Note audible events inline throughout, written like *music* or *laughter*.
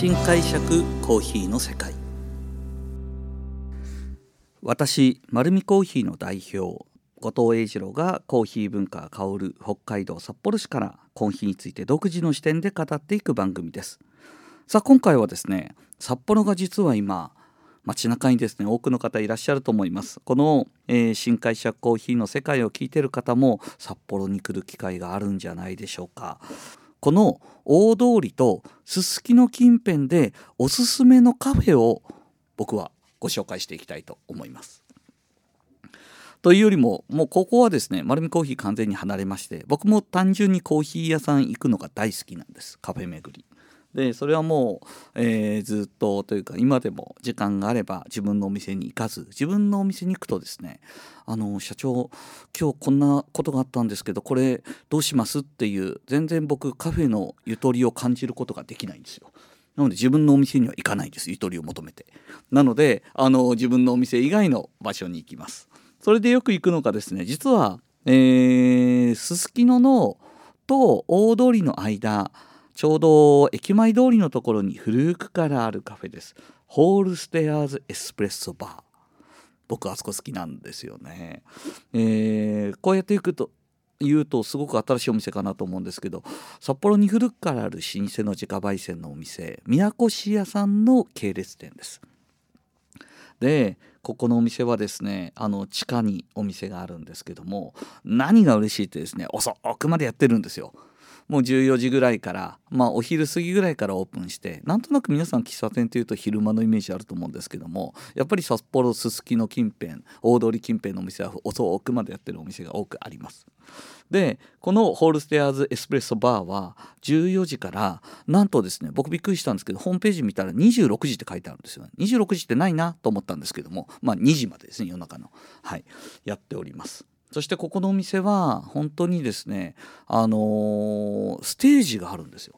新解釈コーヒーの世界。私丸見コーヒーの代表後藤英二郎がコーヒー文化香る北海道札幌市からコーヒーについて独自の視点で語っていく番組です。さあ今回はですね札幌が実は今街中にですね多くの方いらっしゃると思います。この、えー、新会社コーヒーの世界を聞いている方も札幌に来る機会があるんじゃないでしょうか。この大通りとすすきの近辺でおすすめのカフェを僕はご紹介していきたいと思います。というよりももうここはですね丸見コーヒー完全に離れまして僕も単純にコーヒー屋さん行くのが大好きなんです。カフェ巡り。でそれはもう、えー、ずっとというか今でも時間があれば自分のお店に行かず自分のお店に行くとですねあの社長今日こんなことがあったんですけどこれどうしますっていう全然僕カフェのゆとりを感じることができないんですよ。なので自分のお店には行かないですゆとりを求めて。なのであの自分のお店以外の場所に行きます。それでよく行くのがですね実はすすきののと大通りの間ちょうど駅前通りのところに古くからあるカフェです。ホールステアーズエスプレッソバー。僕あそこ好きなんですよね、えー、こうやって行くと言うとすごく新しいお店かなと思うんですけど札幌に古くからある老舗の自家焙煎のお店宮越屋さんの系列店です。でここのお店はですねあの地下にお店があるんですけども何が嬉しいってですね遅くまでやってるんですよ。もう14時ぐらいから、まあ、お昼過ぎぐらいからオープンしてなんとなく皆さん喫茶店というと昼間のイメージあると思うんですけどもやっぱり札幌すすきの近辺大通り近辺のお店は遅くまでやってるお店が多くあります。でこのホールステアーズエスプレッソバーは14時からなんとですね僕びっくりしたんですけどホームページ見たら26時って書いてあるんですよ、ね、26時ってないなと思ったんですけどもまあ2時までですね夜中の。はい。やっております。そしてここのお店は本当にですねあのー、ステージがあるんですよ。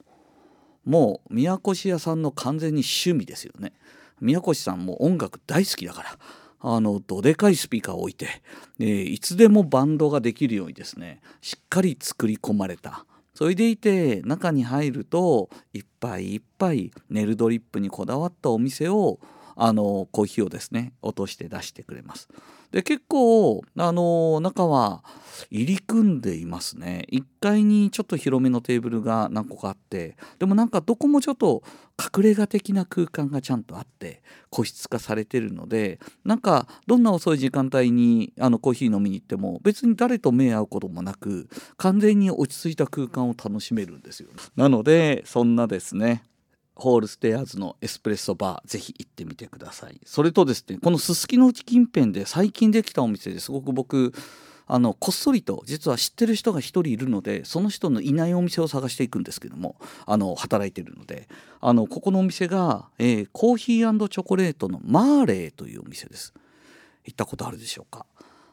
もう宮越屋さんの完全に趣味ですよね。宮越さんも音楽大好きだからあのどでかいスピーカーを置いて、えー、いつでもバンドができるようにですねしっかり作り込まれた。それでいて中に入ると一杯一杯ネルドリップにこだわったお店をあのコーヒーをですね落として出してくれます。で結構あの中は入り組んでいますね1階にちょっと広めのテーブルが何個かあってでもなんかどこもちょっと隠れ家的な空間がちゃんとあって個室化されてるのでなんかどんな遅い時間帯にあのコーヒー飲みに行っても別に誰と目合うこともなく完全に落ち着いた空間を楽しめるんですよ、なのでそんなですねホールステアーズのエスプレッソバーぜひ行ってみてください。それとですねこのすすきのうち近辺で最近できたお店ですごく僕あのこっそりと実は知ってる人が1人いるのでその人のいないお店を探していくんですけどもあの働いてるのであのここのお店が、えー、コーヒーチョコレートのマーレーというお店です。行ったことあるでしょうか？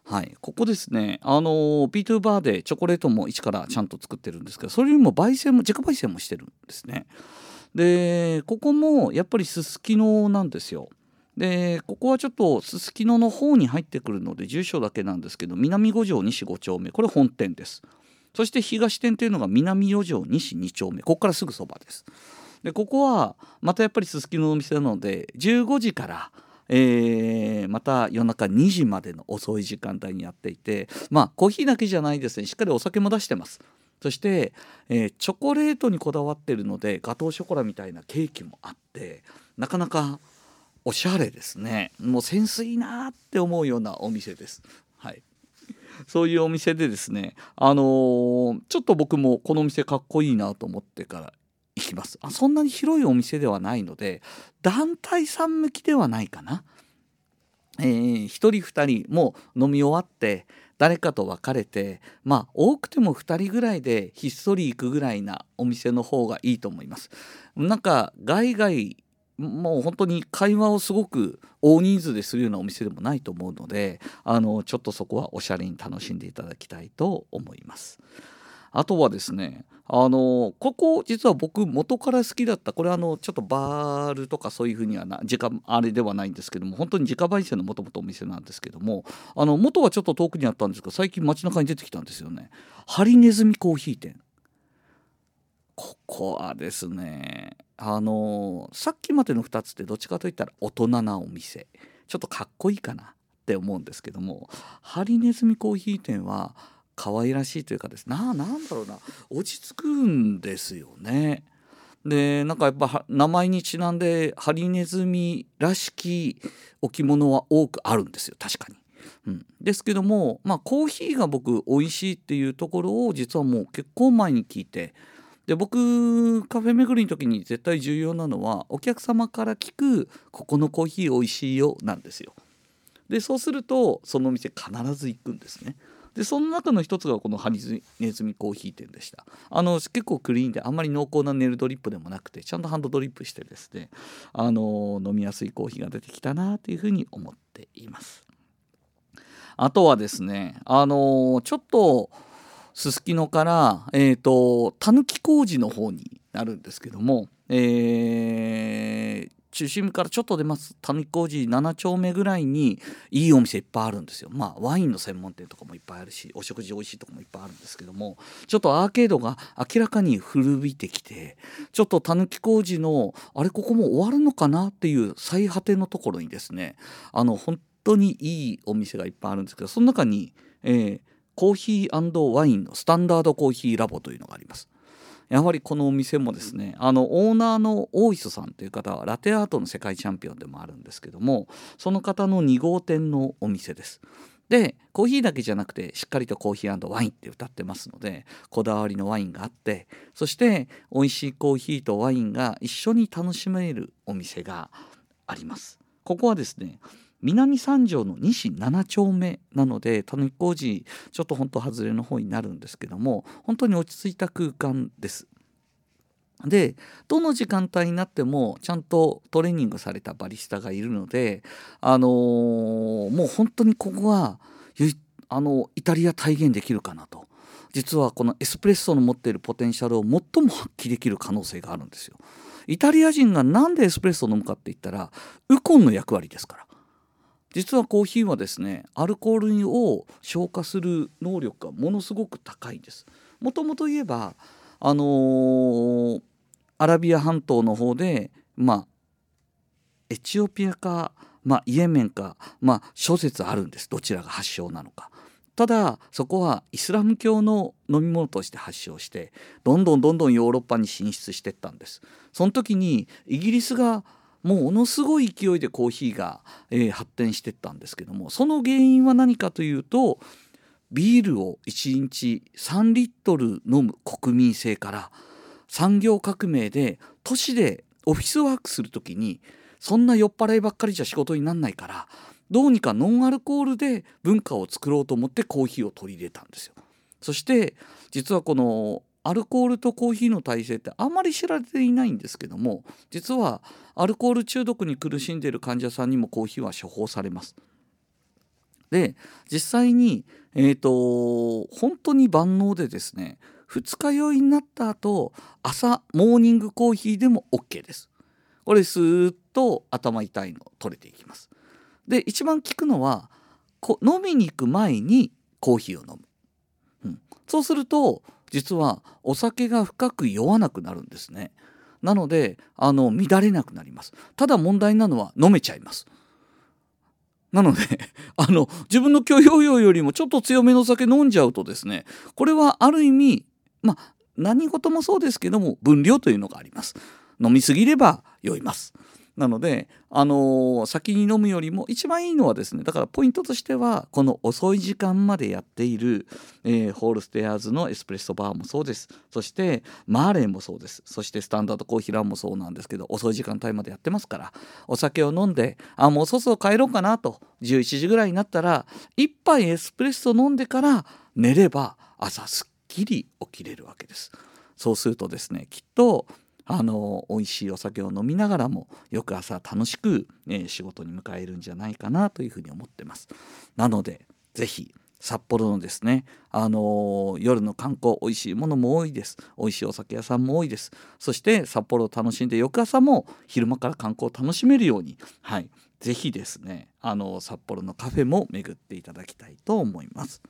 はい、ここですねあの B2 バーでチョコレートも一からちゃんと作ってるんですけどそれよりも焙煎も自家焙煎もしてるんですね。でここもやっぱりすすきのなんですよ。でここはちょっとすすきのの方に入ってくるので住所だけなんですけど南五条西5丁目。これ本店です。そして東店というのが南四条西2丁目。ここからすぐそばです。でここはまたやっぱりすすきのお店なので15時からえー、また夜中2時までの遅い時間帯にやっていてまあコーヒーだけじゃないですね。しっかりお酒も出してます。そして、えー、チョコレートにこだわってるのでガトーショコラみたいなケーキもあってなかなかおしゃれですねもうセンスいいなって思うようなお店です。はいそういうお店でですねあのー、ちょっと僕もこのお店かっこいいなと思ってから行きますあそんなに広いお店ではないので団体さん向きではないかな。えー、1人2人もう飲み終わって誰かと別れてまあ多くても2人ぐらいでひっそり行くぐらいなお店の方がいいと思います。なんか外外もう本当に会話をすごく大人数でするようなお店でもないと思うのであのちょっとそこはおしゃれに楽しんでいただきたいと思います。あとはですねあのここ実は僕元から好きだったこれあのちょっとバールとかそういうふうにはな自家あれではないんですけども本当に自家焙煎のもともとお店なんですけどもあの元はちょっと遠くにあったんですが最近街中に出てきたんですよね。ハリネズミコーヒー店。ここはですねあのさっきまでの2つってどっちかといったら大人なお店。ちょっとかっこいいかなって思うんですけどもハリネズミコーヒー店は可愛らしいというかですななんだろうな落ち着くんですよね。でなんかやっぱ名前にちなんでハリネズミらしき置物は多くあるんですよ確かに。うん、ですけどもまあコーヒーが僕美味しいっていうところを実はもう結構前に聞いてで僕カフェ巡りの時に絶対重要なのはお客様から聞く「ここのコーヒー美味しいよ」なんですよ。でそうするとその店必ず行くんですね。でその中の一つがこのハリネズミコーヒー店でした。あの結構クリーンであんまり濃厚なネルドリップでもなくてちゃんとハンドドリップしてですねあの飲みやすいコーヒーが出てきたなというふうに思っています。あとはですねあのちょっとすすきのからえっ、ー、とたぬき工事の方になるんですけどもえー、中心からちょっと出ます谷小路7丁目ぐらいにいいお店いっぱいあるんですよまあワインの専門店とかもいっぱいあるしお食事美味しいとこもいっぱいあるんですけどもちょっとアーケードが明らかに古びてきてちょっとたぬき工事のあれここも終わるのかなっていう最果てのところにですねあの本当にいいお店がいっぱいあるんですけどその中に、えー、コーヒーワインのスタンダードコーヒーラボというのがあります。やはりこのお店もですねあのオーナーの大磯さんという方はラテアートの世界チャンピオンでもあるんですけどもその方の2号店のお店です。でコーヒーだけじゃなくてしっかりとコーヒーワインって歌ってますのでこだわりのワインがあってそして美味しいコーヒーとワインが一緒に楽しめるお店があります。ここはですね南三条の西7丁目なので田抜工事ちょっと本当外れの方になるんですけども本当に落ち着いた空間です。でどの時間帯になってもちゃんとトレーニングされたバリスタがいるのであのー、もう本当にここはあのイタリア体現できるかなと実はこのエスプレッソの持っているポテンシャルを最も発揮できる可能性があるんですよ。イタリア人が何でエスプレッソを飲むかって言ったらウコンの役割ですから。実はコーヒーはですねアルコールを消化する能力がものすごく高いんです。もともと言えばあのー、アラビア半島の方でまあエチオピアか、まあ、イエメンか、まあ、諸説あるんですどちらが発祥なのか。ただそこはイスラム教の飲み物として発祥してどんどんどんどんヨーロッパに進出していったんです。その時にイギリスがものすごい勢いでコーヒーが、えー、発展してったんですけどもその原因は何かというとビールを1日3リットル飲む国民性から産業革命で都市でオフィスワークする時にそんな酔っ払いばっかりじゃ仕事になんないからどうにかノンアルコールで文化を作ろうと思ってコーヒーを取り入れたんですよ。そして実はこのアルコールとコーヒーの耐性ってあんまり知られていないんですけども実はアルコール中毒に苦しんでいる患者さんにもコーヒーは処方されます。で実際に、えーと、本当に万能でですね二日酔いになった後朝モーニングコーヒーでも OK です。これスーッと頭痛いの取れていきます。で一番効くのは飲みに行く前にコーヒーを飲む。うん、そうすると実はお酒が深く酔わなくなるんですね。なのであの乱れなくなります。ただ問題なのは飲めちゃいます。なので *laughs* あの自分の許容量よりもちょっと強めの酒飲んじゃうとですねこれはある意味まあ何事もそうですけども分量というのがあります。飲みすぎれば酔います。なので、あのー、先に飲むよりも一番いいのはですねだからポイントとしてはこの遅い時間までやっている、えー、ホールステアーズのエスプレッソバーもそうですそしてマーレンもそうですそしてスタンダードコーヒーランもそうなんですけど遅い時間帯までやってますからお酒を飲んであもうそろそろ帰ろうかなと11時ぐらいになったら1杯エスプレッソ飲んでから寝れば朝すっきり起きれるわけです。そうするとですねきっとあの美味しいお酒を飲みながらも翌朝楽しく、えー、仕事に迎えるんじゃないかなというふうに思ってます。なので是非札幌のですね、あのー、夜の観光美味しいものも多いです美味しいお酒屋さんも多いですそして札幌を楽しんで翌朝も昼間から観光を楽しめるようにはい是非ですねあの札幌のカフェも巡っていただきたいと思います。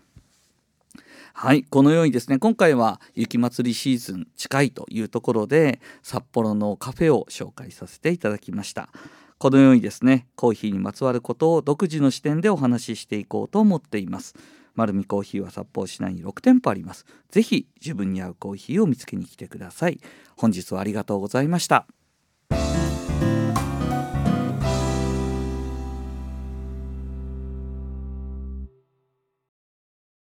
はいこのようにですね今回は雪まつりシーズン近いというところで札幌のカフェを紹介させていただきました。このようにですねコーヒーにまつわることを独自の視点でお話ししていこうと思っています。丸見コーヒーは札幌市内に6店舗あります。ぜひ自分に合うコーヒーを見つけに来てください。本日はありがとうございました。